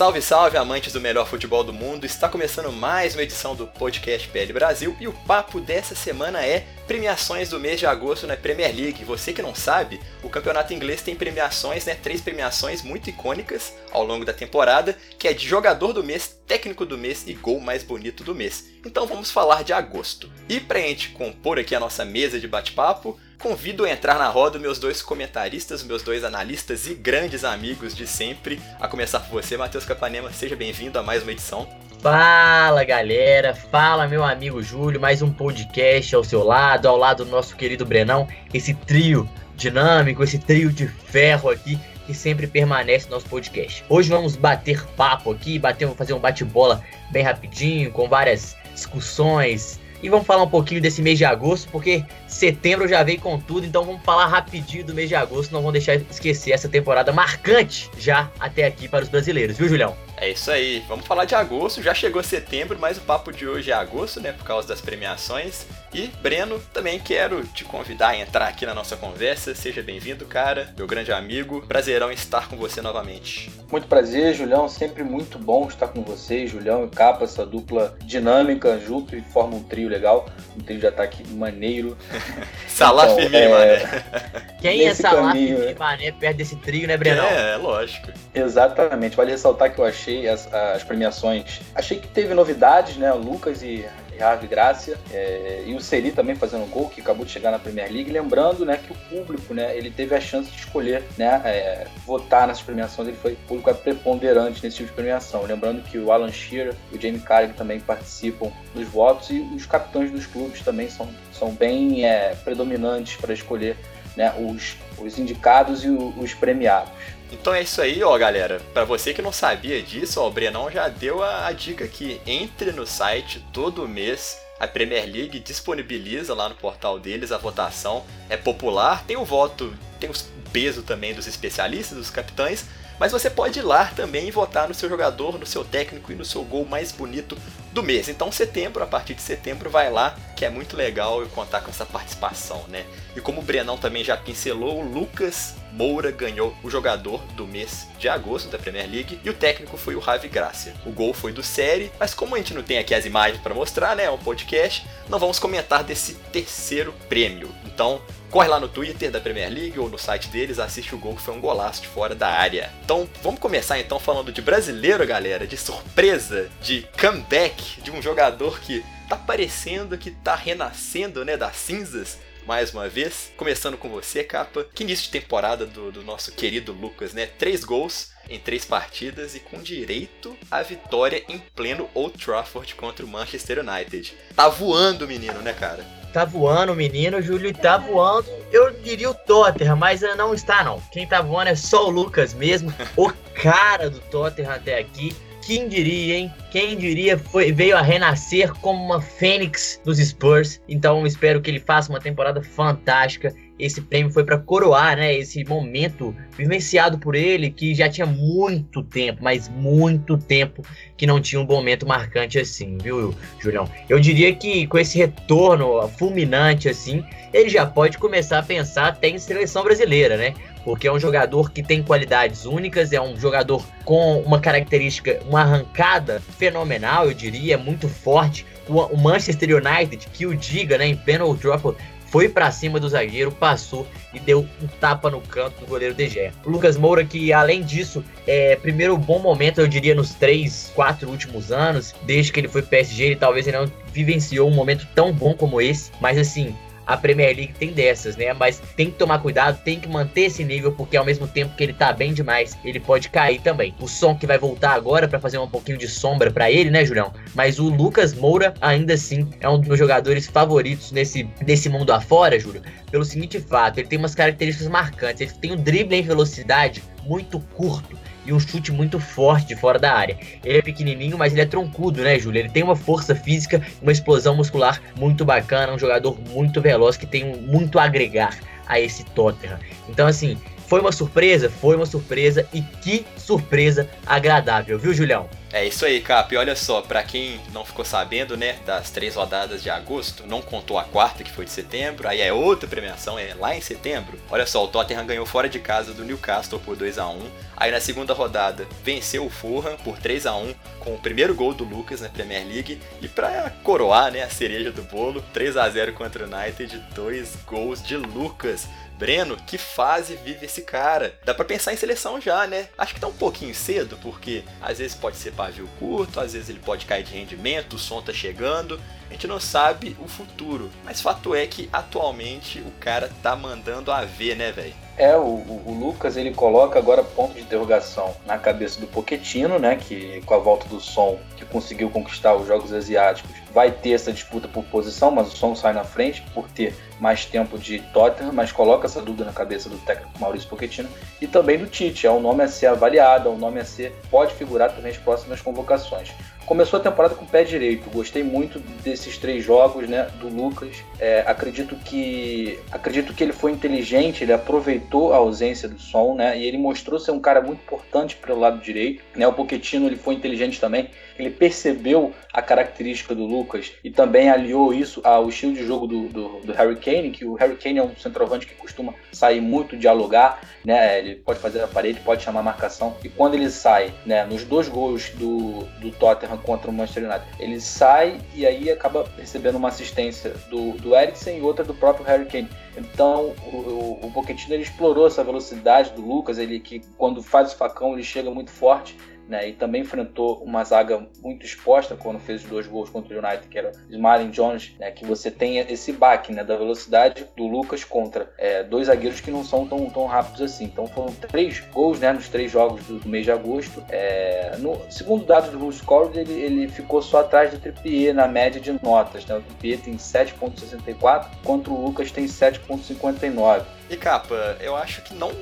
Salve, salve, amantes do melhor futebol do mundo! Está começando mais uma edição do Podcast PL Brasil e o papo dessa semana é premiações do mês de agosto na Premier League. Você que não sabe, o campeonato inglês tem premiações, né? Três premiações muito icônicas ao longo da temporada, que é de jogador do mês, técnico do mês e gol mais bonito do mês. Então vamos falar de agosto. E pra gente compor aqui a nossa mesa de bate-papo, Convido a entrar na roda meus dois comentaristas, meus dois analistas e grandes amigos de sempre. A começar por você, Matheus Capanema. Seja bem-vindo a mais uma edição. Fala galera, fala meu amigo Júlio, mais um podcast ao seu lado, ao lado do nosso querido Brenão, esse trio dinâmico, esse trio de ferro aqui que sempre permanece no nosso podcast. Hoje vamos bater papo aqui, bater, fazer um bate-bola bem rapidinho, com várias discussões, e vamos falar um pouquinho desse mês de agosto, porque setembro já veio com tudo, então vamos falar rapidinho do mês de agosto, não vamos deixar esquecer essa temporada marcante já até aqui para os brasileiros, viu, Julião? É isso aí, vamos falar de agosto, já chegou setembro, mas o papo de hoje é agosto, né, por causa das premiações. E, Breno, também quero te convidar a entrar aqui na nossa conversa, seja bem-vindo, cara, meu grande amigo, prazerão estar com você novamente. Muito prazer, Julião, sempre muito bom estar com você, Julião e Capa, essa dupla dinâmica junto e forma um trio legal, um trio de ataque maneiro. Salah então, Firmino é... Mané. Quem é Salah Firmino Mané perto desse trio, né, Breno? É, é, lógico. Exatamente, vale ressaltar que eu achei as, as premiações, achei que teve novidades, né, o Lucas e Harvey Gracia é, e o Seri também fazendo gol, que acabou de chegar na Premier League. Lembrando né, que o público né, ele teve a chance de escolher né, é, votar nessas premiações, ele foi o público é preponderante nesse tipo de premiação. Lembrando que o Alan Shearer e o Jamie Carragher também participam dos votos e os capitães dos clubes também são, são bem é, predominantes para escolher né, os, os indicados e os premiados. Então é isso aí, ó, galera. Para você que não sabia disso, ó, o Brenão já deu a, a dica aqui. Entre no site todo mês. A Premier League disponibiliza lá no portal deles a votação. É popular, tem o voto, tem o peso também dos especialistas, dos capitães, mas você pode ir lá também e votar no seu jogador, no seu técnico e no seu gol mais bonito do mês. Então, setembro, a partir de setembro, vai lá, que é muito legal eu contar com essa participação, né? E como o Brenão também já pincelou, o Lucas Moura ganhou o jogador do mês de agosto da Premier League e o técnico foi o Ravi Gracia. O gol foi do Série, mas como a gente não tem aqui as imagens para mostrar, né, é um podcast, não vamos comentar desse terceiro prêmio. Então, corre lá no Twitter da Premier League ou no site deles, assiste o gol que foi um golaço de fora da área. Então, vamos começar então falando de brasileiro, galera, de surpresa, de comeback de um jogador que tá parecendo que tá renascendo, né, das cinzas mais uma vez. Começando com você, capa. Que início de temporada do, do nosso querido Lucas, né? Três gols em três partidas e com direito à vitória em pleno Old Trafford contra o Manchester United. Tá voando o menino, né, cara? Tá voando o menino, Júlio, tá voando. Eu diria o Tottenham, mas não está não. Quem tá voando é só o Lucas mesmo, o cara do Tottenham até aqui. Quem diria, hein? Quem diria foi, veio a renascer como uma fênix dos Spurs. Então espero que ele faça uma temporada fantástica. Esse prêmio foi para coroar, né? Esse momento vivenciado por ele, que já tinha muito tempo, mas muito tempo que não tinha um momento marcante assim, viu, Julião? Eu diria que com esse retorno fulminante assim, ele já pode começar a pensar até em seleção brasileira, né? porque é um jogador que tem qualidades únicas, é um jogador com uma característica, uma arrancada fenomenal, eu diria, muito forte. O, Manchester United, que o diga, né, em pleno Trafford, foi para cima do zagueiro, passou e deu um tapa no canto do goleiro De Gea. Lucas Moura, que além disso, é primeiro bom momento, eu diria, nos três, quatro últimos anos, desde que ele foi PSG, ele talvez ele não vivenciou um momento tão bom como esse, mas assim, a Premier League tem dessas, né? Mas tem que tomar cuidado, tem que manter esse nível, porque ao mesmo tempo que ele tá bem demais, ele pode cair também. O som que vai voltar agora para fazer um pouquinho de sombra para ele, né, Julião? Mas o Lucas Moura, ainda assim, é um dos meus jogadores favoritos nesse, nesse mundo afora, Júlio, pelo seguinte fato: ele tem umas características marcantes. Ele tem um drible em velocidade muito curto e um chute muito forte de fora da área. Ele é pequenininho, mas ele é troncudo, né, Júlio? Ele tem uma força física, uma explosão muscular muito bacana, um jogador muito veloz que tem muito a agregar a esse Tottenham. Então, assim, foi uma surpresa? Foi uma surpresa e que surpresa agradável, viu, Julião? É isso aí, Cap. Olha só, para quem não ficou sabendo, né, das três rodadas de agosto, não contou a quarta, que foi de setembro, aí é outra premiação, é lá em setembro. Olha só, o Tottenham ganhou fora de casa do Newcastle por 2 a 1 Aí na segunda rodada venceu o Fulham por 3 a 1 com o primeiro gol do Lucas na Premier League. E para coroar né, a cereja do bolo, 3 a 0 contra o United, dois gols de Lucas. Breno, que fase vive esse cara? Dá para pensar em seleção já, né? Acho que tá um pouquinho cedo, porque às vezes pode ser pavio curto, às vezes ele pode cair de rendimento, o som tá chegando. A gente não sabe o futuro, mas fato é que atualmente o cara tá mandando a ver, né, velho? É, o, o, Lucas ele coloca agora ponto de interrogação na cabeça do Poquetino, né? Que com a volta do som que conseguiu conquistar os Jogos Asiáticos, vai ter essa disputa por posição, mas o som sai na frente por ter mais tempo de Tottenham, mas coloca essa dúvida na cabeça do técnico Maurício Pochettino e também do Tite. É um nome a ser avaliado, é um nome a ser pode figurar também nas próximas convocações. Começou a temporada com o pé direito. Gostei muito desses três jogos, né, do Lucas. É, acredito que acredito que ele foi inteligente, ele aproveitou a ausência do som, né, e ele mostrou ser um cara muito importante pelo lado direito. Né, o Pochettino ele foi inteligente também. Ele percebeu a característica do Lucas e também aliou isso ao estilo de jogo do, do, do Harry Kane, que o Harry Kane é um centroavante que costuma sair muito, dialogar, né? Ele pode fazer a parede, pode chamar a marcação. E quando ele sai, né, nos dois gols do, do Tottenham contra o Manchester United. Ele sai e aí acaba recebendo uma assistência do, do Eriksen e outra do próprio Harry Kane. Então o, o, o Pochettino ele explorou essa velocidade do Lucas, ele que quando faz o facão ele chega muito forte né, e também enfrentou uma zaga muito exposta quando fez os dois gols contra o United, que era Smalling Jones, né, que você tem esse baque né, da velocidade do Lucas contra é, dois zagueiros que não são tão, tão rápidos assim. Então foram três gols né, nos três jogos do, mês de agosto. É, no segundo dado do Score, ele, ele ficou só atrás do Trippier na média de notas. Né? O Trippier tem 7.64, enquanto o Lucas tem 7.59. E capa, eu acho que não.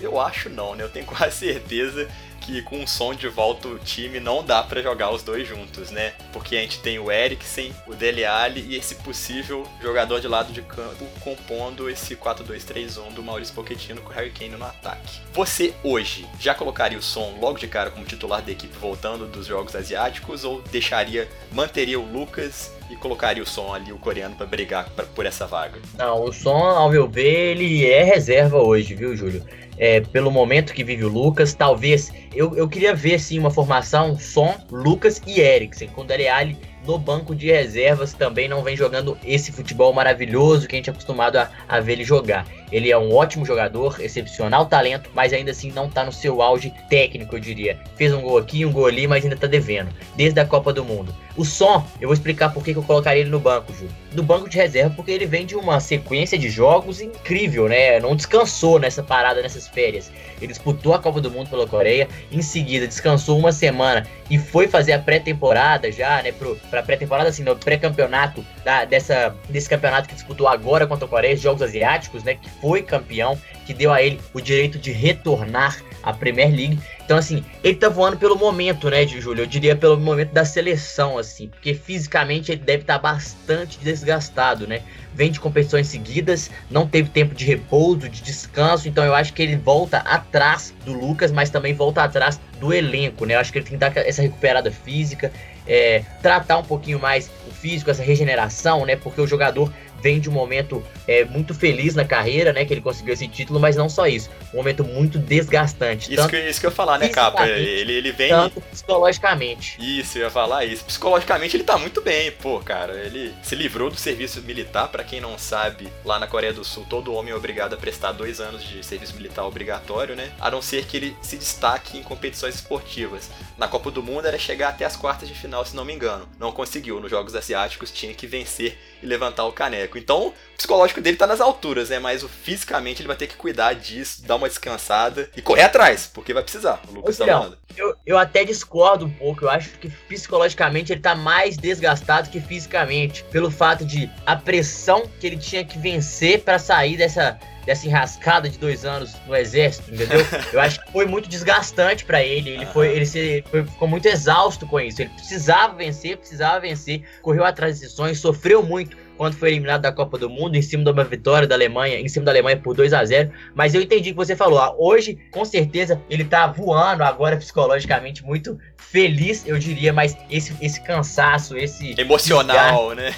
Eu acho não, né? Eu tenho quase certeza que com o som de volta o time não dá para jogar os dois juntos, né? Porque a gente tem o Eriksen, o Dele Alli e esse possível jogador de lado de campo compondo esse 4-2-3-1 do Maurício Pochettino com o Harry Kane no ataque. Você hoje já colocaria o som logo de cara como titular da equipe voltando dos jogos asiáticos ou deixaria, manteria o Lucas e colocaria o som ali, o coreano, para brigar pra, por essa vaga? Não, o som, ao meu ver, ele é reserva hoje, viu, Júlio? é, pelo momento que vive o Lucas. Talvez eu, eu queria ver sim uma formação Som, Lucas e Eriksen, com Dele Alli no banco de reservas também não vem jogando esse futebol maravilhoso que a gente é acostumado a, a ver ele jogar. Ele é um ótimo jogador, excepcional talento, mas ainda assim não está no seu auge técnico, eu diria. Fez um gol aqui, um gol ali, mas ainda está devendo, desde a Copa do Mundo. O som, eu vou explicar por que eu colocaria ele no banco, Júlio. No banco de reserva, porque ele vem de uma sequência de jogos incrível, né? Não descansou nessa parada, nessas férias. Ele disputou a Copa do Mundo pela Coreia, em seguida descansou uma semana e foi fazer a pré-temporada já, né? Pré-temporada, assim, no pré-campeonato dessa, desse campeonato que disputou agora contra a Coreia, os Jogos Asiáticos, né? Que foi campeão, que deu a ele o direito de retornar à Premier League. Então, assim, ele tá voando pelo momento, né, de Júlio? Eu diria pelo momento da seleção, assim, porque fisicamente ele deve estar tá bastante desgastado, né? Vem de competições seguidas, não teve tempo de repouso, de descanso, então eu acho que ele volta atrás do Lucas, mas também volta atrás do elenco, né? Eu acho que ele tem que dar essa recuperada física, é, tratar um pouquinho mais o físico, essa regeneração, né? Porque o jogador vem de um momento é, muito feliz na carreira, né? Que ele conseguiu esse título, mas não só isso. Um momento muito desgastante. Isso, que, isso que eu ia falar, né, Capa? Ele, ele vem. Tanto psicologicamente. Isso, eu ia falar isso. Psicologicamente ele tá muito bem, pô, cara. Ele se livrou do serviço militar, para quem não sabe, lá na Coreia do Sul, todo homem é obrigado a prestar dois anos de serviço militar obrigatório, né? A não ser que ele se destaque em competições esportivas. Na Copa do Mundo era chegar até as quartas de final, se não me engano. Não conseguiu. Nos Jogos Asiáticos tinha que vencer e levantar o caneco. Então, o psicológico dele tá nas alturas, né? Mas o fisicamente ele vai ter que cuidar disso, dar uma descansada e correr atrás, porque vai precisar. O Lucas Ô, tá. Eu, eu até discordo um pouco. Eu acho que psicologicamente ele tá mais desgastado que fisicamente. Pelo fato de a pressão que ele tinha que vencer para sair dessa, dessa enrascada de dois anos no exército, entendeu? Eu acho que foi muito desgastante para ele. Ele, foi, ele se, foi, ficou muito exausto com isso. Ele precisava vencer, precisava vencer, correu atrás de decisões, sofreu muito quando foi eliminado da Copa do Mundo, em cima de uma vitória da Alemanha, em cima da Alemanha por 2 a 0 Mas eu entendi o que você falou. Ah, hoje, com certeza, ele tá voando agora psicologicamente muito feliz, eu diria, mas esse, esse cansaço, esse. Emocional, né?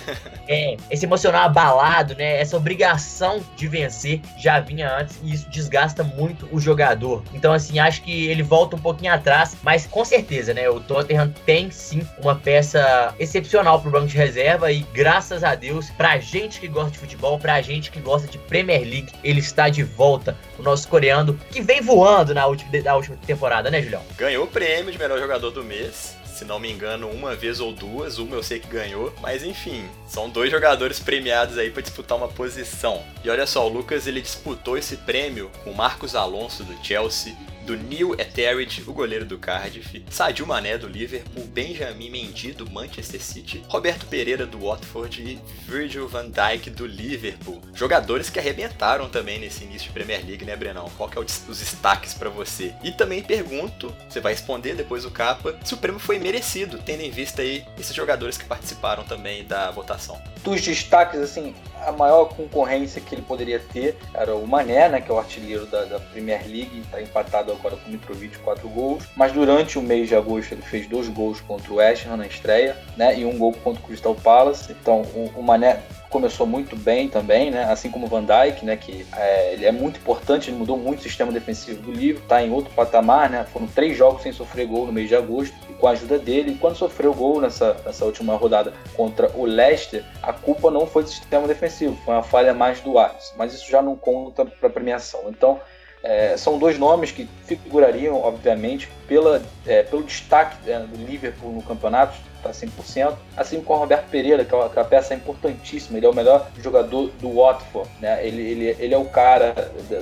É, esse emocional abalado, né? Essa obrigação de vencer já vinha antes e isso desgasta muito o jogador. Então, assim, acho que ele volta um pouquinho atrás, mas com certeza, né? O Tottenham tem sim uma peça excepcional pro banco de reserva e graças a Deus, pra gente que gosta de futebol, pra gente que gosta de Premier League, ele está de volta. O nosso coreano que vem voando na última, na última temporada, né, Julião? Ganhou o prêmio de melhor jogador do mês. Se não me engano, uma vez ou duas, uma eu sei que ganhou, mas enfim, são dois jogadores premiados aí para disputar uma posição. E olha só, o Lucas ele disputou esse prêmio com Marcos Alonso do Chelsea, do Neil Etheridge, o goleiro do Cardiff, Sadio Mané do Liverpool, Benjamin Mendy do Manchester City, Roberto Pereira do Watford e Virgil van Dijk do Liverpool. Jogadores que arrebentaram também nesse início de Premier League, né, Brenão? Qual que é os destaques para você? E também pergunto, você vai responder depois o capa, se o prêmio foi merecido, tendo em vista aí esses jogadores que participaram também da votação. Dos destaques, assim, a maior concorrência que ele poderia ter era o Mané, né, que é o artilheiro da, da Premier League, está empatado agora com o Mitrovic, 4 gols. Mas durante o mês de agosto ele fez dois gols contra o West Ham na estreia, né, e um gol contra o Crystal Palace. Então o, o Mané começou muito bem também, né? Assim como o Van Dijk, né? Que é, ele é muito importante, ele mudou muito o sistema defensivo do livro, tá em outro patamar, né? Foram três jogos sem sofrer gol no mês de agosto, e com a ajuda dele, e quando sofreu gol nessa, nessa última rodada contra o Leicester, a culpa não foi do sistema defensivo, foi uma falha mais do Alisson, mas isso já não conta para premiação. Então, é, são dois nomes que figurariam, obviamente, pela, é, pelo destaque é, do Liverpool no campeonato, está 100%, assim como o Roberto Pereira, que é, uma, que é uma peça importantíssima, ele é o melhor jogador do Watford, né? ele, ele, ele é o cara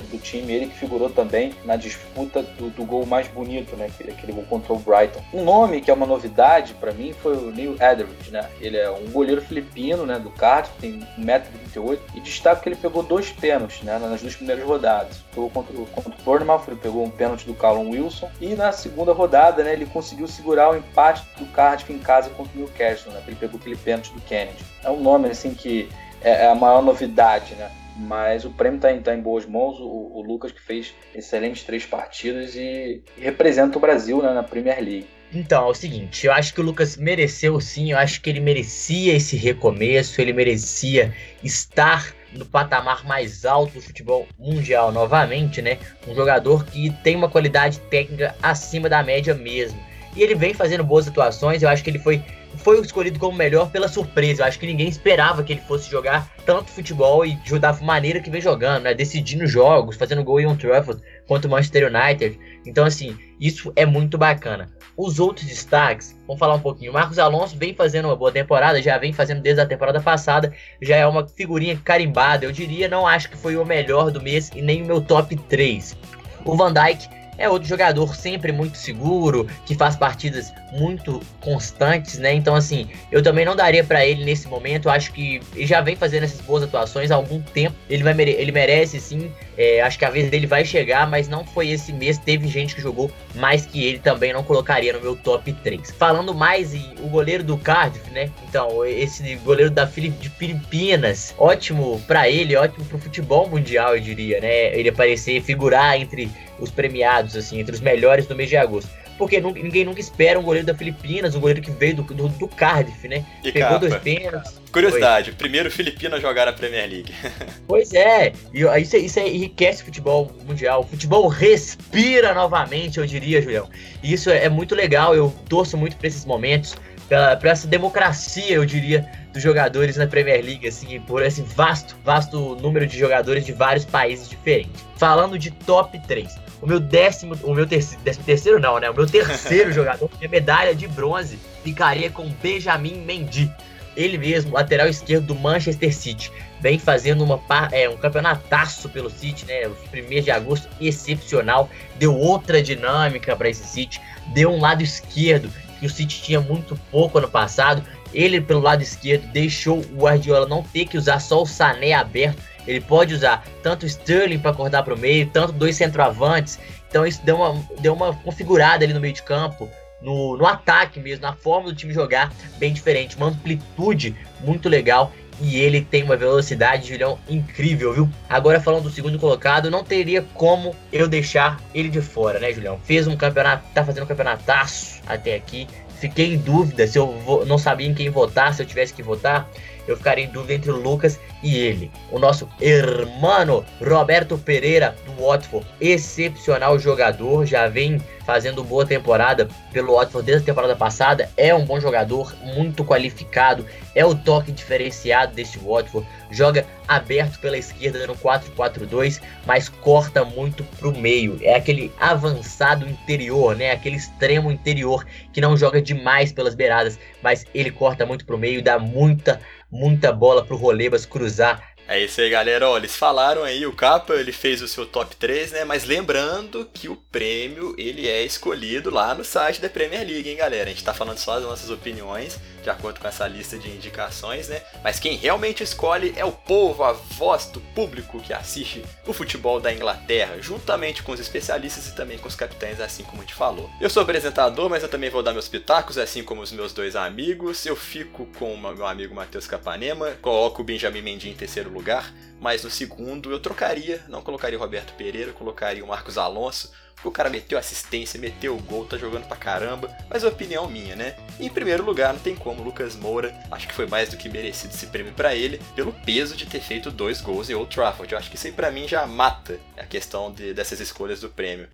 do time, ele que figurou também na disputa do, do gol mais bonito, né? aquele, aquele gol contra o Brighton. Um nome que é uma novidade para mim foi o Neil Etheridge, né? ele é um goleiro filipino né, do Cardiff, tem 1,38m, e destaca que ele pegou dois pênaltis né, nas duas primeiras rodadas. Pegou contra, contra o Bournemouth, ele pegou um pênalti do Callum Wilson, e na segunda rodada né, ele conseguiu segurar o empate do Cardiff em casa contra o Newcastle, né? Ele pegou aquele pênalti do Kennedy. É um nome assim que é, é a maior novidade, né? Mas o prêmio está em, tá em boas mãos. O, o, Lucas que fez excelentes três partidas e, e representa o Brasil né, na Premier League. Então, é o seguinte, eu acho que o Lucas mereceu sim, eu acho que ele merecia esse recomeço, ele merecia estar no patamar mais alto do futebol mundial novamente, né? Um jogador que tem uma qualidade técnica acima da média mesmo. E ele vem fazendo boas atuações. Eu acho que ele foi, foi escolhido como melhor pela surpresa. Eu acho que ninguém esperava que ele fosse jogar tanto futebol e da maneira que vem jogando, né? Decidindo jogos, fazendo gol em um Trafford contra o Manchester United. Então, assim, isso é muito bacana. Os outros destaques, vamos falar um pouquinho. O Marcos Alonso vem fazendo uma boa temporada, já vem fazendo desde a temporada passada, já é uma figurinha carimbada, eu diria. Não acho que foi o melhor do mês e nem o meu top 3. O Van Dijk é outro jogador sempre muito seguro, que faz partidas muito constantes, né? Então, assim, eu também não daria para ele nesse momento. Eu acho que ele já vem fazendo essas boas atuações há algum tempo. Ele, vai mere ele merece, sim. É, acho que a vez dele vai chegar, mas não foi esse mês. Teve gente que jogou mais que ele também. Não colocaria no meu top 3. Falando mais em o goleiro do Cardiff, né? Então, esse goleiro da de Filipinas, ótimo para ele, ótimo pro futebol mundial, eu diria, né? Ele aparecer, figurar entre os premiados, assim, entre os melhores do mês de agosto. Porque ninguém nunca espera um goleiro da Filipinas, um goleiro que veio do, do, do Cardiff, né? E Pegou capa. dois pênaltis. Curiosidade, Foi. primeiro Filipino a jogar na Premier League. pois é, e isso, isso enriquece o futebol mundial. O futebol respira novamente, eu diria, Julião. E isso é, é muito legal, eu torço muito para esses momentos, para essa democracia, eu diria, dos jogadores na Premier League, assim, por esse vasto, vasto número de jogadores de vários países diferentes. Falando de top 3. O meu décimo, o meu terceiro, décimo terceiro não, né? O meu terceiro jogador, minha medalha de bronze, ficaria com Benjamin Mendy. Ele mesmo, lateral esquerdo do Manchester City. vem fazendo uma, é, um campeonataço pelo City, né? Os primeiros de agosto excepcional, deu outra dinâmica para esse City, deu um lado esquerdo que o City tinha muito pouco ano passado. Ele pelo lado esquerdo deixou o Guardiola não ter que usar só o Sané aberto. Ele pode usar tanto o Sterling para acordar para o meio, tanto dois centroavantes. Então isso deu uma, deu uma configurada ali no meio de campo no, no ataque mesmo, na forma do time jogar, bem diferente, uma amplitude muito legal. E ele tem uma velocidade, Julião, incrível, viu? Agora falando do segundo colocado, não teria como eu deixar ele de fora, né, Julião? Fez um campeonato, tá fazendo um campeonataço até aqui. Fiquei em dúvida se eu vou, não sabia em quem votar, se eu tivesse que votar eu ficaria em dúvida entre o Lucas e ele. O nosso hermano Roberto Pereira do Watford, excepcional jogador, já vem fazendo boa temporada pelo Watford desde a temporada passada, é um bom jogador, muito qualificado, é o toque diferenciado deste Watford, joga aberto pela esquerda no 4-4-2, mas corta muito pro meio, é aquele avançado interior, né, aquele extremo interior que não joga demais pelas beiradas, mas ele corta muito pro meio, dá muita muita bola pro Rolebas cruzar é isso aí, galera. Eles falaram aí, o Capa ele fez o seu top 3, né? Mas lembrando que o prêmio ele é escolhido lá no site da Premier League, hein, galera? A gente tá falando só das nossas opiniões, de acordo com essa lista de indicações, né? Mas quem realmente escolhe é o povo, a voz do público que assiste o futebol da Inglaterra, juntamente com os especialistas e também com os capitães, assim como a gente falou. Eu sou apresentador, mas eu também vou dar meus pitacos, assim como os meus dois amigos. Eu fico com o meu amigo Matheus Capanema, coloco o Benjamin Mendy em terceiro lugar lugar, mas no segundo eu trocaria, não colocaria o Roberto Pereira, colocaria o Marcos Alonso, porque o cara meteu assistência, meteu o gol, tá jogando pra caramba, mas é opinião minha, né? Em primeiro lugar, não tem como, Lucas Moura, acho que foi mais do que merecido esse prêmio para ele, pelo peso de ter feito dois gols em Old Trafford. Eu acho que isso aí pra mim já mata a questão de, dessas escolhas do prêmio.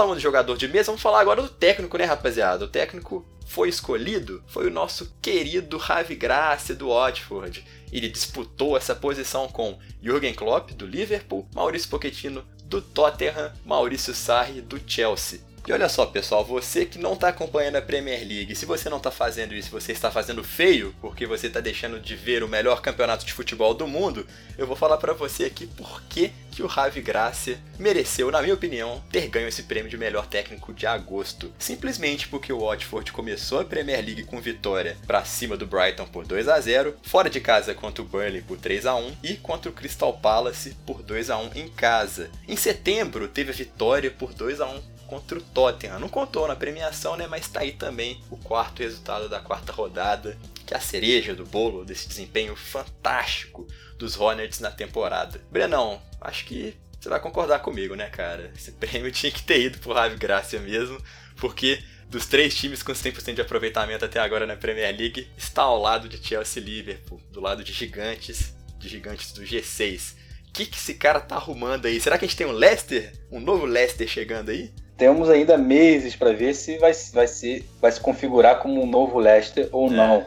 Falando de jogador de mesa, vamos falar agora do técnico, né, rapaziada? O técnico foi escolhido foi o nosso querido Ravi Gracia do Watford. Ele disputou essa posição com Jürgen Klopp do Liverpool, Maurício Pochettino do Tottenham, Maurício Sarri do Chelsea. E olha só, pessoal, você que não está acompanhando a Premier League, se você não está fazendo isso, você está fazendo feio, porque você está deixando de ver o melhor campeonato de futebol do mundo, eu vou falar para você aqui por que, que o Ravi Gracia mereceu, na minha opinião, ter ganho esse prêmio de melhor técnico de agosto. Simplesmente porque o Watford começou a Premier League com vitória para cima do Brighton por 2 a 0, fora de casa contra o Burnley por 3 a 1 e contra o Crystal Palace por 2 a 1 em casa. Em setembro teve a vitória por 2 a 1 contra o Tottenham. Não contou na premiação, né? Mas tá aí também o quarto resultado da quarta rodada, que é a cereja do bolo desse desempenho fantástico dos Hornets na temporada. Brenão, acho que você vai concordar comigo, né, cara? Esse prêmio tinha que ter ido pro Ravi Gracia mesmo, porque dos três times com 100% de aproveitamento até agora na Premier League, está ao lado de Chelsea e Liverpool, do lado de gigantes, de gigantes do G6. O que, que esse cara tá arrumando aí? Será que a gente tem um Leicester? Um novo Leicester chegando aí? Temos ainda meses para ver se vai, vai, se, vai se configurar como um novo Leicester ou é. não.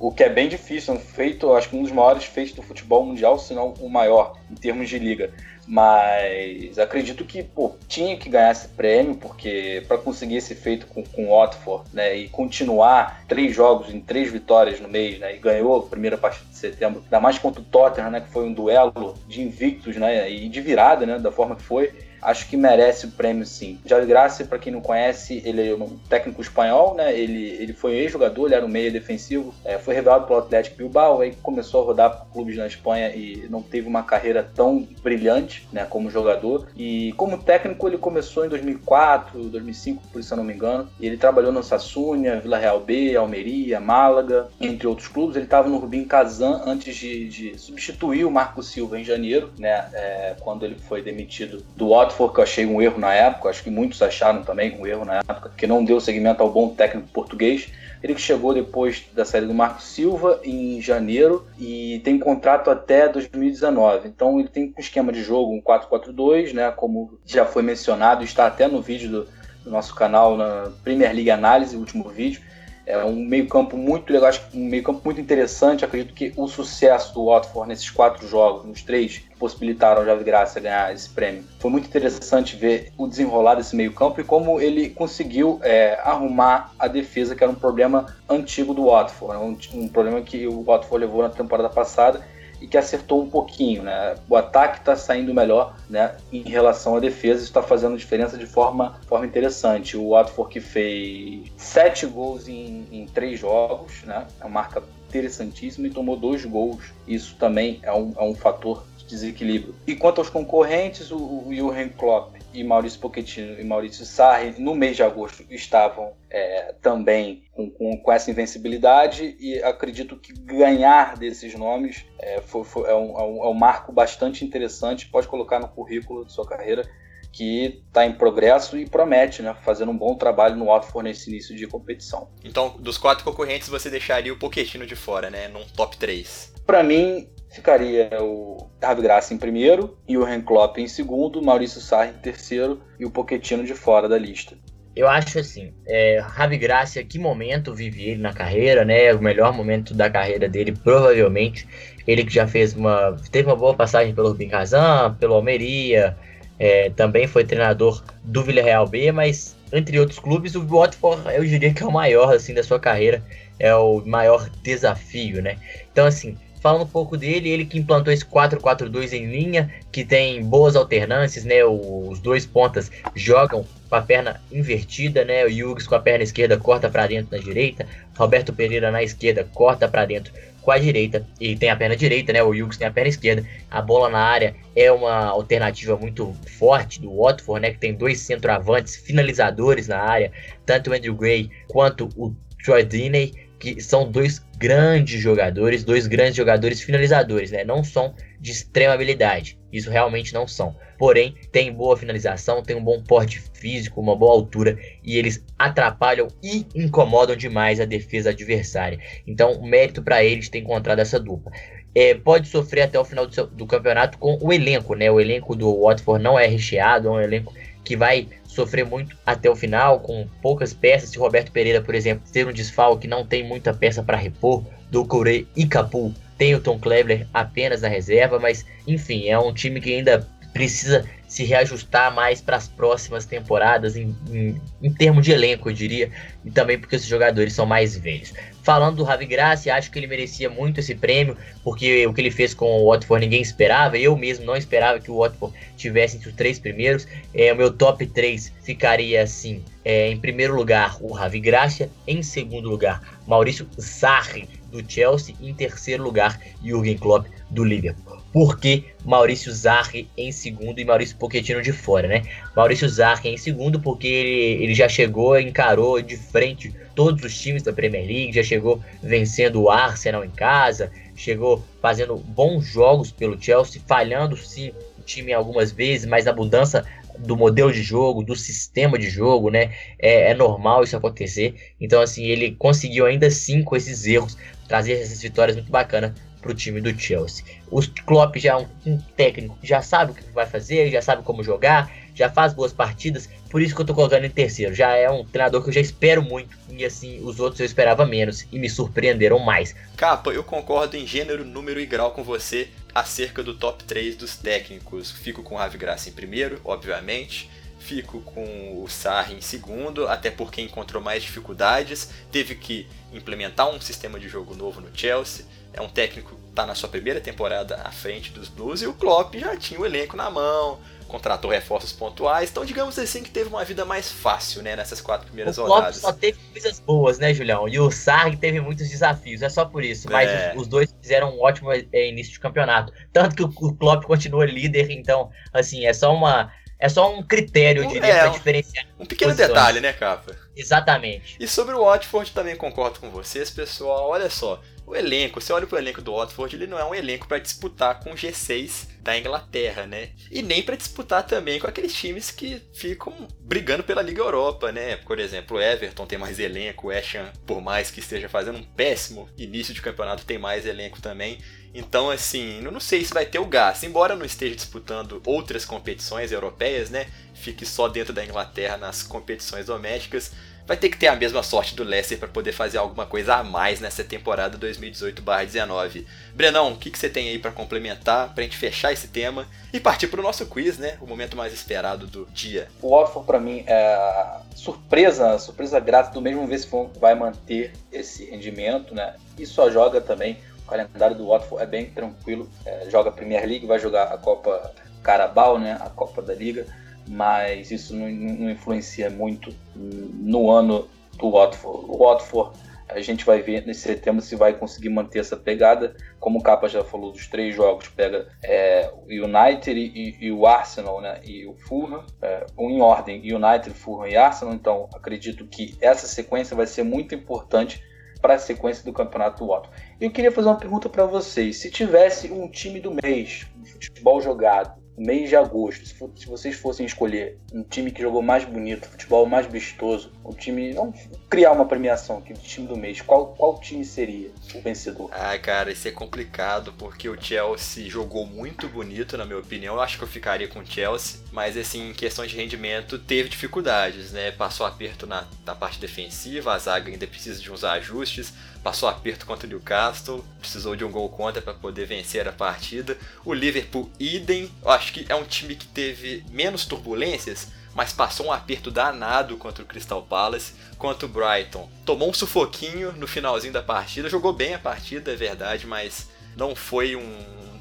O que é bem difícil, é um feito, acho que um dos maiores feitos do futebol mundial, se não o maior, em termos de liga. Mas acredito que pô, tinha que ganhar esse prêmio, porque para conseguir esse feito com, com o Watford né, e continuar três jogos em três vitórias no mês, né, e ganhou a primeira partida de setembro, ainda mais contra o Tottenham, né, que foi um duelo de invictos né, e de virada, né, da forma que foi acho que merece o prêmio sim. Jair Graça, para quem não conhece, ele é um técnico espanhol, né? Ele, ele foi ex-jogador, ele era um meia defensivo, é, foi revelado pelo Atlético Bilbao, aí começou a rodar por clubes na Espanha e não teve uma carreira tão brilhante, né, como jogador. E como técnico ele começou em 2004, 2005, por isso eu não me engano. E ele trabalhou no Sassunia, Vila Real B, Almeria, Málaga, entre outros clubes. Ele estava no Rubim Kazan antes de, de, substituir o Marco Silva em janeiro, né, é, quando ele foi demitido do Watford Watford, que eu achei um erro na época, acho que muitos acharam também um erro na época, que não deu seguimento ao bom técnico português. Ele que chegou depois da saída do Marco Silva em janeiro e tem contrato até 2019. Então ele tem um esquema de jogo, um 4-4-2, né, como já foi mencionado, está até no vídeo do, do nosso canal na Premier League Análise, o último vídeo É um meio-campo muito legal, acho um meio-campo muito interessante. Acredito que o sucesso do Watford nesses quatro jogos, nos três, que possibilitaram o Javi Graça ganhar esse prêmio. Foi muito interessante ver o desenrolar desse meio-campo e como ele conseguiu é, arrumar a defesa, que era um problema antigo do Watford, um, um problema que o Watford levou na temporada passada e que acertou um pouquinho, né? O ataque está saindo melhor, né? Em relação à defesa, está fazendo diferença de forma, forma interessante. O Watford que fez sete gols em, em três jogos, né? É uma marca interessantíssima e tomou dois gols. Isso também é um, é um fator de desequilíbrio. E quanto aos concorrentes, o, o Jurgen Klopp e Maurício Pochettino e Maurício Sarri, no mês de agosto, estavam é, também com, com, com, essa invencibilidade e acredito que ganhar desses nomes é, foi, foi, é, um, é, um, é um marco bastante interessante, pode colocar no currículo de sua carreira, que está em progresso e promete, né, fazendo um bom trabalho no Watford nesse início de competição. Então, dos quatro concorrentes, você deixaria o Pochettino de fora, né, num top 3? Para mim, ficaria o Davi Graça em primeiro, e o Klopp em segundo, Maurício Sarri em terceiro e o Pochettino de fora da lista. Eu acho assim, é, Ravi Gracia, que momento vive ele na carreira, né? O melhor momento da carreira dele, provavelmente. Ele que já fez uma. teve uma boa passagem pelo Rubin Kazan, pelo Almeria, é, também foi treinador do Villarreal B, mas entre outros clubes, o Watford eu diria que é o maior assim da sua carreira, é o maior desafio, né? Então assim, falando um pouco dele, ele que implantou esse 4-4-2 em linha, que tem boas alternâncias, né? Os dois pontas jogam com a perna invertida, né? O Yugs com a perna esquerda corta para dentro na direita, Roberto Pereira na esquerda corta para dentro com a direita e tem a perna direita, né? O Yugs tem a perna esquerda. A bola na área é uma alternativa muito forte do Watford, né? Que tem dois centroavantes finalizadores na área, tanto o Andrew Gray quanto o Troy Diney que são dois grandes jogadores, dois grandes jogadores finalizadores, né? Não são de extrema habilidade, isso realmente não são. Porém, tem boa finalização, tem um bom porte físico, uma boa altura e eles atrapalham e incomodam demais a defesa adversária. Então, mérito para eles ter encontrado essa dupla. É, pode sofrer até o final do, seu, do campeonato com o elenco, né? O elenco do Watford não é recheado, é um elenco que vai sofrer muito até o final, com poucas peças. Se Roberto Pereira, por exemplo, ter um desfalque, não tem muita peça para repor, do Corey e Capu tem o Tom Cleveler apenas na reserva, mas enfim, é um time que ainda precisa se reajustar mais para as próximas temporadas em, em, em, termos de elenco, eu diria, e também porque esses jogadores são mais velhos. Falando do Ravi Gracia, acho que ele merecia muito esse prêmio, porque o que ele fez com o Watford ninguém esperava, eu mesmo não esperava que o Watford tivesse entre os três primeiros. É, o meu top 3 ficaria assim: é, em primeiro lugar, o Ravi Gracia, em segundo lugar, Maurício Sarri do Chelsea, em terceiro lugar, Jürgen Klopp do Liverpool porque Maurício Zarri em segundo e Maurício Pochettino de fora, né? Maurício Zarri em segundo porque ele, ele já chegou, encarou de frente todos os times da Premier League, já chegou vencendo o Arsenal em casa, chegou fazendo bons jogos pelo Chelsea, falhando sim o time algumas vezes, mas a mudança do modelo de jogo, do sistema de jogo, né? É, é, normal isso acontecer. Então, assim, ele conseguiu ainda assim, com esses erros, trazer essas vitórias muito bacanas para o time do Chelsea. O Klopp já é um, um, técnico, já sabe o que vai fazer, já sabe como jogar, já faz boas partidas, por isso que eu estou colocando em terceiro. Já é um treinador que eu já espero muito, e assim, os outros eu esperava menos e me surpreenderam mais. Capa, eu concordo em gênero, número e grau com você acerca do top 3 dos técnicos. Fico com o Ravi Graça em primeiro, obviamente. Fico com o Sarri em segundo, até porque encontrou mais dificuldades, teve que implementar um sistema de jogo novo no Chelsea é um técnico que está na sua primeira temporada à frente dos Blues e o Klopp já tinha o elenco na mão, contratou reforços pontuais, então digamos assim que teve uma vida mais fácil, né, nessas quatro primeiras o Klopp rodadas. só teve coisas boas, né, Julião? E o Sarg teve muitos desafios, é só por isso, mas é. os, os, dois fizeram um ótimo é, início de campeonato, tanto que o, o Klopp continua líder, então, assim, é só uma é só um critério, eu diria, é, diferenciar. Um pequeno posições. detalhe, né, Capa? Exatamente. E sobre o Watford também concordo com vocês, pessoal. Olha só, o elenco, você olha pro elenco do Watford, ele não é um elenco para disputar com o G6 da Inglaterra, né? E nem para disputar também com aqueles times que ficam brigando pela Liga Europa, né? Por exemplo, o Everton tem mais elenco, o Asham, por mais que esteja fazendo um péssimo início de campeonato, tem mais elenco também. Então, assim, eu não sei se vai ter o gás. Embora não esteja disputando outras competições europeias, né? Fique só dentro da Inglaterra nas competições domésticas vai ter que ter a mesma sorte do Leicester para poder fazer alguma coisa a mais nessa temporada 2018/19. Brenão, o que, que você tem aí para complementar, para a gente fechar esse tema e partir para o nosso quiz, né? O momento mais esperado do dia. O Watford para mim é surpresa, surpresa grata do mesmo ver se vai manter esse rendimento, né? E só joga também. O calendário do Watford é bem tranquilo. É, joga Premier League, vai jogar a Copa Carabao, né? A Copa da Liga mas isso não, não influencia muito no ano do Watford. O Watford, a gente vai ver nesse setembro se vai conseguir manter essa pegada. Como o Capa já falou dos três jogos, pega é, o United e, e, o Arsenal, né? E o Fulham, é, em ordem, United, Fulham e Arsenal. Então, acredito que essa sequência vai ser muito importante para a sequência do campeonato do Watford. Eu queria fazer uma pergunta para vocês. Se tivesse um time do mês, um futebol jogado, mês de agosto, se, for, se, vocês fossem escolher um time que jogou mais bonito, futebol mais vistoso, um time. Não criar uma premiação aqui do time do mês, qual, qual time seria o vencedor? Ah, cara, isso é complicado porque o Chelsea jogou muito bonito, na minha opinião. Eu acho que eu ficaria com o Chelsea, mas assim, em questões de rendimento, teve dificuldades, né? Passou aperto na, na parte defensiva, a zaga ainda precisa de uns ajustes passou aperto contra o Newcastle, precisou de um gol contra para poder vencer a partida. O Liverpool, idem, eu acho que é um time que teve menos turbulências, mas passou um aperto danado contra o Crystal Palace, contra o Brighton. Tomou um sufoquinho no finalzinho da partida, jogou bem a partida, é verdade, mas não foi um,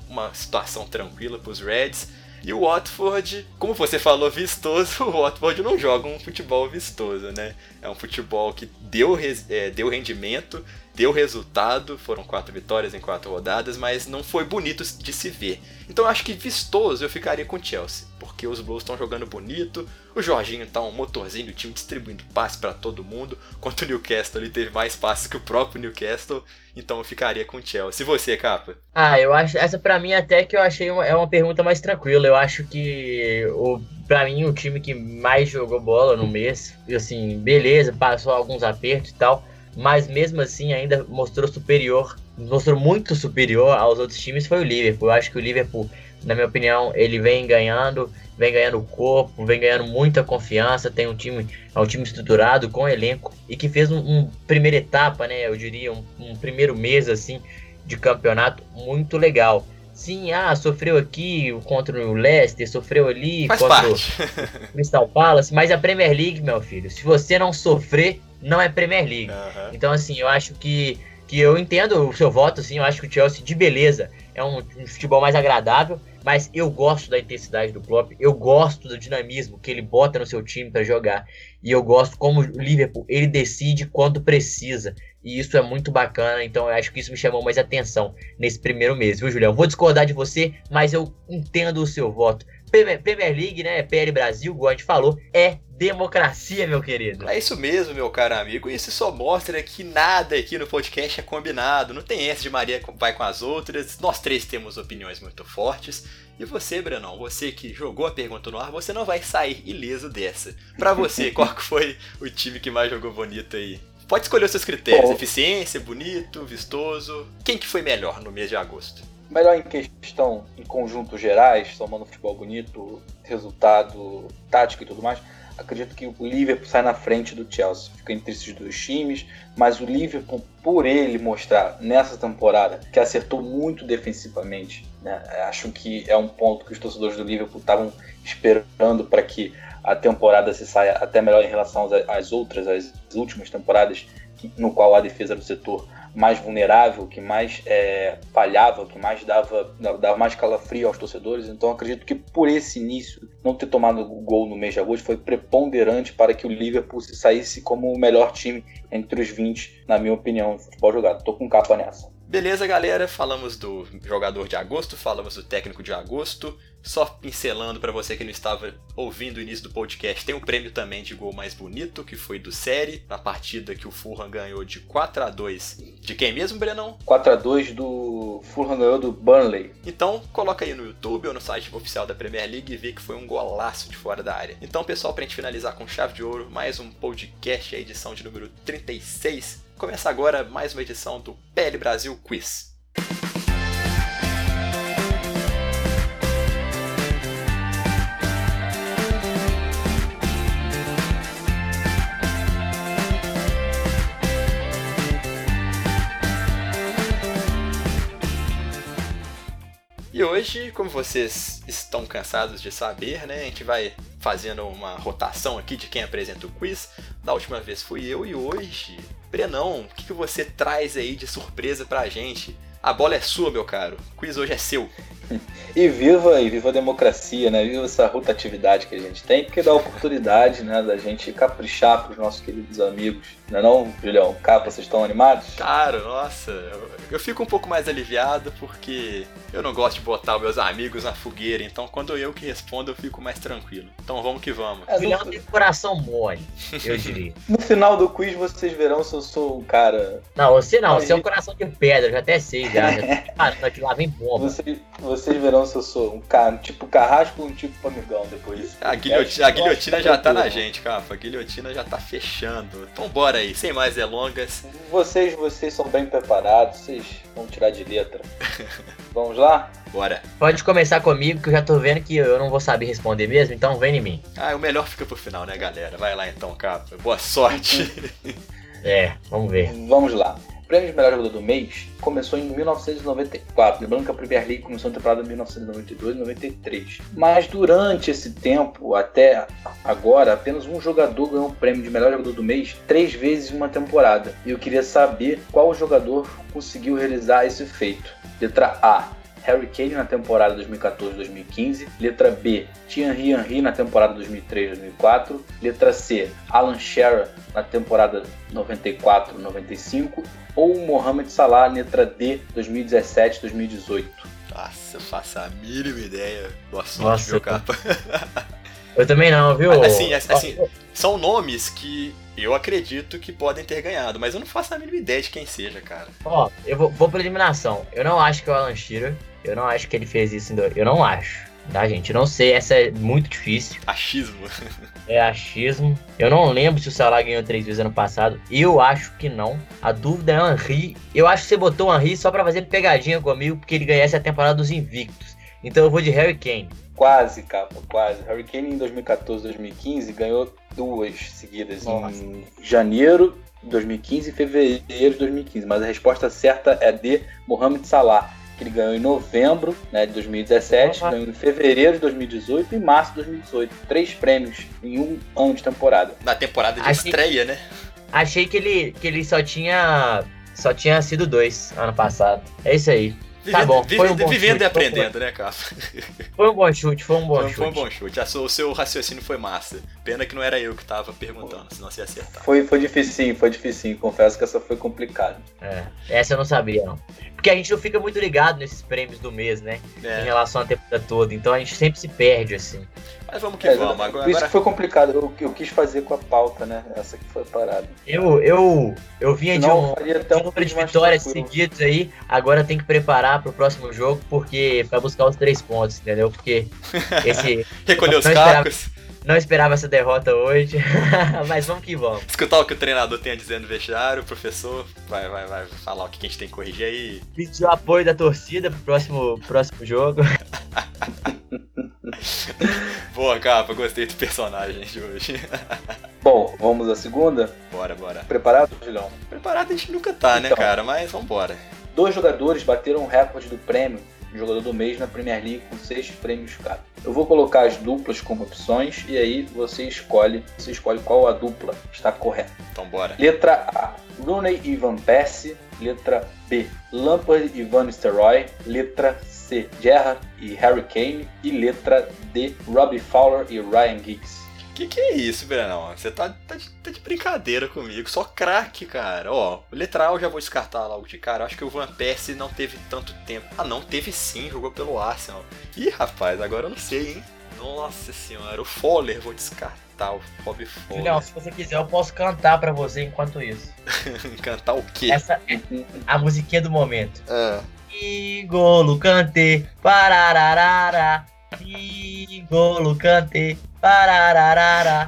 uma situação tranquila para os Reds. E o Watford, como você falou, vistoso, o Watford não joga um futebol vistoso, né? É um futebol que deu, é, deu rendimento, deu resultado, foram quatro vitórias em quatro rodadas, mas não foi bonito de se ver. Então acho que vistoso eu ficaria com o Chelsea, porque os Blues estão jogando bonito, o Jorginho tá um motorzinho do time distribuindo passe para todo mundo, enquanto o Newcastle ele teve mais passes que o próprio Newcastle, então eu ficaria com o Chelsea. E você, Capa? Ah, eu acho essa para mim até que eu achei uma, é uma pergunta mais tranquila. Eu acho que o para mim o time que mais jogou bola no mês, assim, beleza, passou alguns apertos e tal, mas mesmo assim ainda mostrou superior, mostrou muito superior aos outros times foi o Liverpool. Eu acho que o Liverpool, na minha opinião, ele vem ganhando, vem ganhando corpo, vem ganhando muita confiança, tem um time, é um time estruturado com elenco e que fez um, um primeira etapa, né, eu diria, um, um primeiro mês assim de campeonato muito legal. Sim, ah, sofreu aqui contra o Leicester, sofreu ali Faz contra parte. o Crystal Palace, mas a Premier League, meu filho, se você não sofrer, não é Premier League. Uhum. Então, assim, eu acho que, que eu entendo o seu voto, assim, eu acho que o Chelsea, de beleza, é um, um futebol mais agradável, mas eu gosto da intensidade do Klopp, eu gosto do dinamismo que ele bota no seu time para jogar, e eu gosto como o Liverpool, ele decide quando precisa, e isso é muito bacana, então eu acho que isso me chamou mais atenção nesse primeiro mês, viu, Julião? Vou discordar de você, mas eu entendo o seu voto. Premier League, né? PL Brasil, igual a gente falou, é democracia, meu querido. É isso mesmo, meu caro amigo. Isso só mostra que nada aqui no podcast é combinado. Não tem essa de Maria vai com as outras. Nós três temos opiniões muito fortes. E você, Brenão, você que jogou a pergunta no ar, você não vai sair ileso dessa. Pra você, qual foi o time que mais jogou bonito aí? Pode escolher os seus critérios: Bom, eficiência, bonito, vistoso. Quem que foi melhor no mês de agosto? Melhor em questão, em conjuntos gerais, somando futebol bonito, resultado, tático e tudo mais, acredito que o Liverpool sai na frente do Chelsea. Fica entre esses dois times, mas o Liverpool, por ele mostrar nessa temporada que acertou muito defensivamente, né, acho que é um ponto que os torcedores do Liverpool estavam esperando para que a temporada se saia até melhor em relação às outras, às últimas temporadas, no qual a defesa do setor mais vulnerável, que mais é, falhava, que mais dava, dava mais calafrio aos torcedores. Então acredito que por esse início, não ter tomado o gol no mês de agosto foi preponderante para que o Liverpool saísse como o melhor time entre os 20, na minha opinião, no futebol jogado. Tô com capa nessa. Beleza, galera? Falamos do jogador de agosto, falamos do técnico de agosto. Só pincelando para você que não estava ouvindo o início do podcast, tem um prêmio também de gol mais bonito, que foi do Série, na partida que o Fulham ganhou de 4 a 2 De quem mesmo, Brenão? 4 a 2 do Fulham ganhou do Burnley. Então, coloca aí no YouTube ou no site oficial da Premier League e vê que foi um golaço de fora da área. Então, pessoal, pra gente finalizar com chave de ouro, mais um podcast, a edição de número 36. Começa agora mais uma edição do PL Brasil Quiz. E hoje, como vocês estão cansados de saber, né, a gente vai fazendo uma rotação aqui de quem apresenta o quiz. Da última vez fui eu e hoje, Brenão, o que, que você traz aí de surpresa pra gente? A bola é sua, meu caro. O quiz hoje é seu. E viva, e viva a democracia, né? Viva essa rotatividade que a gente tem, porque dá oportunidade, né, da gente caprichar pros nossos queridos amigos. Não é não, Julião? Capa, vocês estão animados? Cara, nossa, eu, eu fico um pouco mais aliviado porque eu não gosto de botar os meus amigos na fogueira, então quando eu que respondo eu fico mais tranquilo. Então vamos que vamos. É, Julião tem coração mole, eu diria. no final do quiz vocês verão se eu sou um cara. Não, você não, você é um coração de pedra, já até sei já. já que lá vem bomba. Vocês, vocês verão se eu sou um cara, tipo carrasco ou um tipo amigão depois. A guilhotina, a guilhotina já tá na gente, capa. A guilhotina já tá fechando. Então bora aí, sem mais delongas. Vocês, vocês são bem preparados, vocês vão tirar de letra. Vamos lá? Bora. Pode começar comigo, que eu já tô vendo que eu não vou saber responder mesmo, então vem em mim. Ah, o melhor fica pro final, né, galera? Vai lá então, capa. Boa sorte. é, vamos ver. Vamos lá. O prêmio de melhor jogador do mês começou em 1994. Lembrando que a Premier League começou na temporada de 1992 e 93. Mas durante esse tempo, até agora, apenas um jogador ganhou o prêmio de melhor jogador do mês três vezes em uma temporada. E eu queria saber qual jogador conseguiu realizar esse feito. Letra A. Harry Kane na temporada 2014-2015. Letra B, Thierry Henry na temporada 2003-2004. Letra C, Alan Shearer na temporada 94-95. Ou Mohamed Salah, letra D, 2017-2018. Nossa, eu faço a mínima ideia. Boa sorte, Nossa, meu capa. Eu também não, viu? Assim, assim, são nomes que eu acredito que podem ter ganhado, mas eu não faço a mínima ideia de quem seja, cara. Ó, eu vou, vou pra eliminação. Eu não acho que é o Alan Shearer. Eu não acho que ele fez isso. Eu não acho. Tá, gente? Eu não sei, essa é muito difícil. Achismo. É achismo. Eu não lembro se o Salah ganhou três vezes ano passado. Eu acho que não. A dúvida é o Henry. Eu acho que você botou o Henry só pra fazer pegadinha comigo, porque ele ganhasse a temporada dos invictos. Então eu vou de Harry Kane. Quase, capa, quase. Harry Kane em 2014 2015 ganhou duas seguidas Nossa. em janeiro de 2015 e fevereiro de 2015. Mas a resposta certa é de Mohamed Salah que ele ganhou em novembro né, de 2017, uhum. ganhou em fevereiro de 2018 e março de 2018. Três prêmios em um ano de temporada. Na temporada de achei, estreia, né? Achei que ele, que ele só tinha. Só tinha sido dois ano passado. É isso aí. Vivendo, tá bom, vivendo, um bom vivendo chute, e aprendendo, né, cara? Foi um bom chute, foi um bom foi, chute. Foi um bom chute. O seu raciocínio foi massa. Pena que não era eu que tava perguntando, senão você ia acertar. Foi, foi difícil, foi difícil. Confesso que essa foi complicada. É, essa eu não sabia, não. Porque a gente não fica muito ligado nesses prêmios do mês, né? É. Em relação à temporada toda. Então a gente sempre se perde, assim. Mas vamos que é, vamos. Agora, isso agora... foi complicado. Eu, eu, quis fazer com a pauta, né? Essa que foi a parada. Eu, eu, eu vinha de um, de um número de vitórias seguidas aí. Agora tem que preparar pro próximo jogo, porque para buscar os três pontos, entendeu? Porque esse. Recolher os cacos. Não esperava essa derrota hoje, mas vamos que vamos. Escutar o que o treinador tem a dizer no vestiário, o professor vai, vai, vai falar o que a gente tem que corrigir aí. Pedir o apoio da torcida pro próximo, próximo jogo. Boa, capa, gostei do personagem de hoje. Bom, vamos à segunda? Bora, bora. Preparado, Julião? Preparado a gente nunca tá, né, então, cara? Mas vambora. Dois jogadores bateram o recorde do prêmio jogador do mês na Premier League com seis prêmios cada. Eu vou colocar as duplas como opções e aí você escolhe, você escolhe qual a dupla está correta. Então bora. Letra A, Rooney e Van Persie. Letra B, Lampard e Van Nistelrooy. Letra C, Gerrard e Harry Kane. E letra D, Robbie Fowler e Ryan Giggs. Que que é isso, Brenão? Você tá, tá, de, tá de brincadeira comigo. Só craque, cara. Ó, o letral eu já vou descartar logo de cara. Acho que o Van Persie não teve tanto tempo. Ah, não, teve sim. Jogou pelo Arsenal. Ih, rapaz, agora eu não sei, hein? Nossa senhora. O Fowler vou descartar. O Bob Fowler. Julião, se você quiser, eu posso cantar pra você enquanto isso. cantar o quê? Essa é a musiquinha do momento. Ah. Igolo cante, parararara. Igolo cante,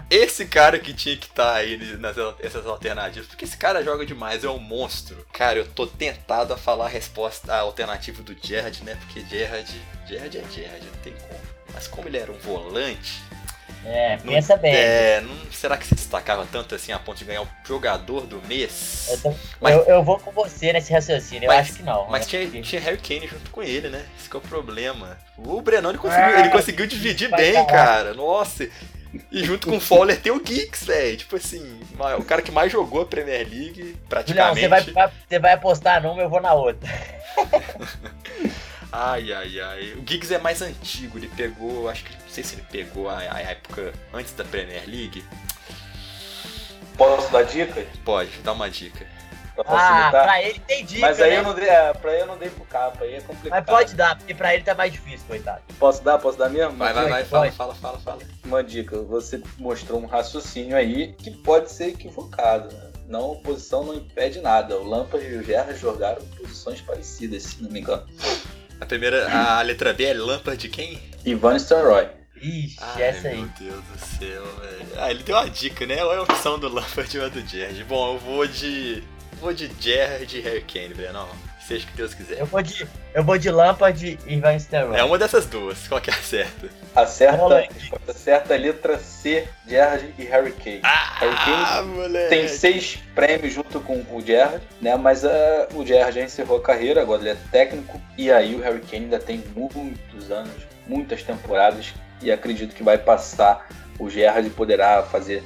Esse cara que tinha que estar tá aí nessas alternativas, porque esse cara joga demais, é um monstro. Cara, eu tô tentado a falar a resposta, a alternativa do Gerrard, né? Porque Gerrard, Gerrard é Gerrard, não tem como. Mas como ele era um volante, É, pensa bem. É, não, será que se destacava tanto assim a ponto de ganhar o jogador do mês? Eu, tô- Mas- eu, eu vou com você nesse raciocínio, eu Mas- acho que não. Mas né? tinha, tinha Harry Kane junto com ele, né? Esse que é o problema. O Brenão ele conseguiu, Ah, ele conseguiu dividir bem, falar. cara. Nossa. E junto com o Fowler tem o Giggs, velho. Tipo assim, o cara que mais jogou a Premier League, praticamente. você vai, vai- você vai apostar numa, eu vou na outra. Ai, ai, ai. O Giggs é mais antigo, ele pegou, acho que, não sei se ele pegou a, a época antes da Premier League. Posso dar dica? Pode, dá uma dica. Pra Ah, pra ele tem dica, Mas aí né? eu não dei, é, pra eu não dei pro capa, aí é complicado. Mas pode dar, porque pra ele tá mais difícil, coitado. Posso dar? Posso dar mesmo? Vai, vai, vai, fala, fala, fala, fala. Uma dica, você mostrou um raciocínio aí que pode ser equivocado. Né? Não, posição não impede nada. O Lampard e o Gerrard jogaram em posições parecidas, se não me engano. A primeira, a letra B é Lampard de quem? Ivan Nistelrooy. Ixi, Ai, essa aí. meu Deus do céu, velho. Ah, ele deu uma dica, né? Ou é a opção do Lampard ou a do Gerrard? Bom, eu vou de. Vou de Gerrard e Harry Kane, Brenão. Seja o que Deus quiser. Eu vou de, eu vou de Lampard e Van Nistelrooy. É uma dessas duas, qual que é a certa? Acerta, Olha aí. resposta certa, letra C, Gerrard e Harry Kane. Harry Ah, Kane moleque! Tem seis prêmios junto com o Gerrard, né? Mas ah, o Gerrard já encerrou a carreira, agora ele é técnico. E aí o Harry Kane ainda tem muitos anos, muitas temporadas. E acredito que vai passar o Gerrard e poderá fazer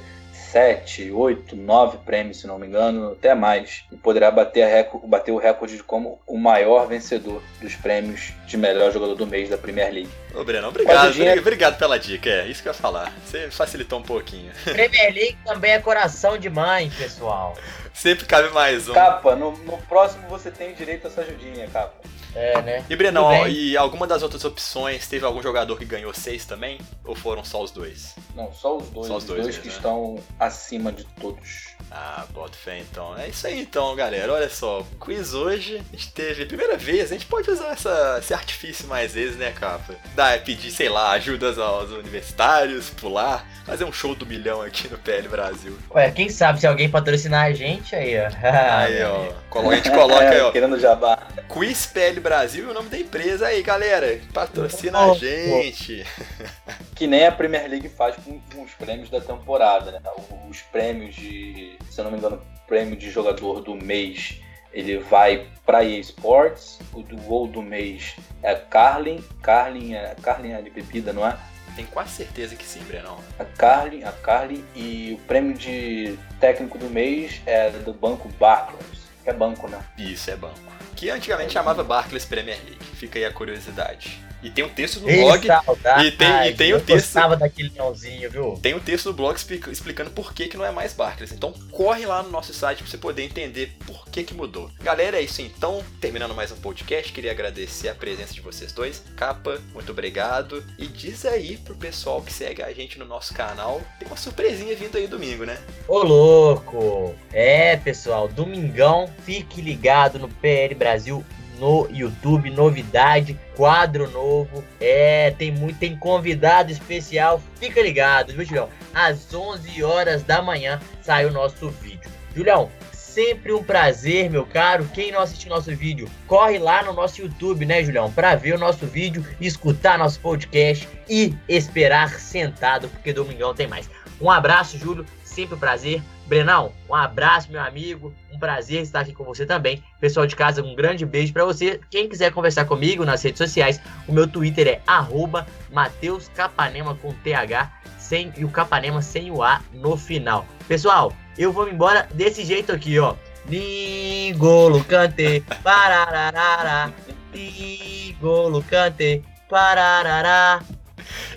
sete, oito, nove prêmios, se não me engano, até mais. E poderá bater, recorde, bater o recorde de como o maior vencedor dos prêmios de melhor jogador do mês da Premier League. Ô, Brenão, obrigado, dinheiro- obrigado pela dica, é isso que eu ia falar. Você facilitou um pouquinho. Premier League também é coração de mãe, pessoal. Sempre cabe mais um. Capa, no, no próximo você tem direito a essa ajudinha, Capa. É, né? E Brenão, ó, e alguma das outras opções, teve algum jogador que ganhou seis também? Ou foram só os dois? Não, só os dois. Só os os dois dois, mesmo, que né? estão acima de todos. Ah, bota fé então. É isso aí então, galera. Olha só, quiz hoje, a gente teve primeira vez, a gente pode usar essa, esse artifício mais vezes, né, capa? Dá, pedir, sei lá, ajudas aos universitários, pular, fazer um show do milhão aqui no PL Brasil. Ué, quem sabe se alguém patrocinar a gente aí, ó. Aí, ó. A gente coloca aí, ó. Querendo jabá. Quiz PL Brasil e o nome da empresa aí, galera. Patrocina a Oh, gente. Que nem a Premier League faz com, com os prêmios da temporada, né? Os prêmios de, se eu não me engano, prêmio de jogador do mês, ele vai pra EA Sports. O do gol do mês é Carlin. Carlin é, Carlin é de bebida, não é? Tenho quase certeza que sim, Brenão. A Carlin, a Carlin e o prêmio de técnico do mês é do banco Barclays. Que é banco, né? Isso, é banco. Que antigamente chamava Barclays Premier League. Fica aí a curiosidade. E tem um texto no Ei, blog. saudade. e tem- e tem o Eu texto. gostava daquele leãozinho, viu? Tem um texto no blog explica- explicando por que, que não é mais Barclays. Então corre lá no nosso site pra você poder entender por que, que mudou. Galera, é isso então. Terminando mais um podcast, queria agradecer a presença de vocês dois. Capa, muito obrigado. E diz aí pro pessoal que segue a gente no nosso canal. Tem uma surpresinha vindo aí domingo, né? Ô, louco! É, pessoal, domingão, fique ligado no PL Brasil no YouTube, novidade, quadro novo, é, tem muito, tem convidado especial, fica ligado, viu, Julião? Às 11 horas da manhã sai o nosso vídeo. Julião, sempre um prazer, meu caro, quem não assistiu nosso vídeo, corre lá no nosso YouTube, né, Julião, para ver o nosso vídeo, escutar nosso podcast e esperar sentado, porque domingão tem mais. Um abraço, Júlio, sempre um prazer. Brenão, um abraço, meu amigo. Um prazer estar aqui com você também. Pessoal de casa, um grande beijo pra você. Quem quiser conversar comigo nas redes sociais, o meu Twitter é arroba Mateus Capanema com TH sem, e o Capanema sem o A no final. Pessoal, eu vou embora desse jeito aqui, ó. Ningolo cante, parararara. Ningolo cante, pararará.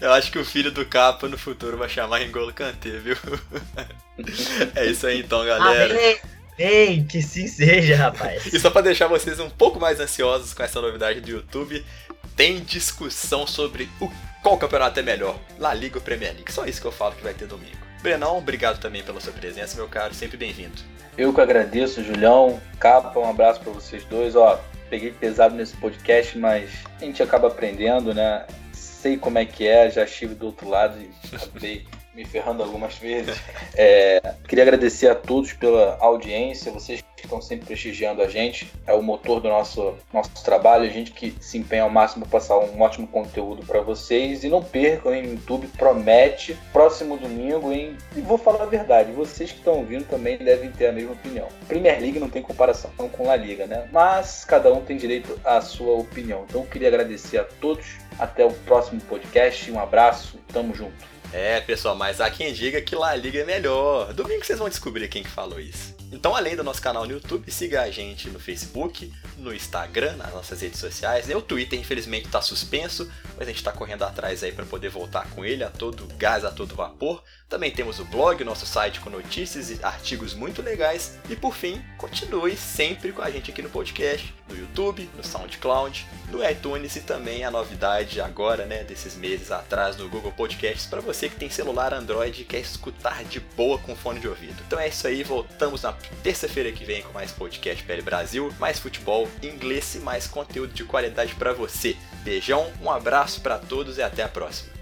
Eu acho que o filho do Capa no futuro vai chamar Engolo Kanté, viu? é isso aí então, galera. Amém. Amém. Que sim seja, rapaz. E só pra deixar vocês um pouco mais ansiosos com essa novidade do YouTube, tem discussão sobre o qual campeonato é melhor, La Liga ou Premier League. Só isso que eu falo que vai ter domingo. Brenão, obrigado também pela sua presença, meu caro, sempre bem-vindo. Eu que agradeço, Julião. Capa, um abraço pra vocês dois. Ó, peguei pesado nesse podcast, mas a gente acaba aprendendo, né? Sei como é que é, já estive do outro lado e acabei me ferrando algumas vezes. É, queria agradecer a todos pela audiência, vocês que estão sempre prestigiando a gente. É o motor do nosso, nosso trabalho. A gente que se empenha ao máximo para passar um ótimo conteúdo para vocês. E não percam, hein? O YouTube promete. Próximo domingo, hein? E vou falar a verdade, vocês que estão ouvindo também devem ter a mesma opinião. Premier League não tem comparação com La Liga, né? Mas cada um tem direito à sua opinião. Então eu queria agradecer a todos. Até o próximo podcast. Um abraço. Tamo junto. É, pessoal, mas há quem diga que La Liga é melhor. Domingo vocês vão descobrir quem que falou isso. Então, além do nosso canal no YouTube, siga a gente no Facebook, no Instagram, nas nossas redes sociais. O Twitter, infelizmente, está suspenso, mas a gente está correndo atrás aí para poder voltar com ele a todo gás, a todo vapor. Também temos o blog, nosso site com notícias e artigos muito legais. E por fim, continue sempre com a gente aqui no podcast, no YouTube, no SoundCloud, no iTunes e também a novidade agora, né, desses meses atrás no Google Podcasts para você que tem celular Android e quer escutar de boa com fone de ouvido. Então é isso aí, voltamos na terça-feira que vem com mais podcast PL Brasil, mais futebol, inglês e mais conteúdo de qualidade para você. Beijão, um abraço para todos e até a próxima.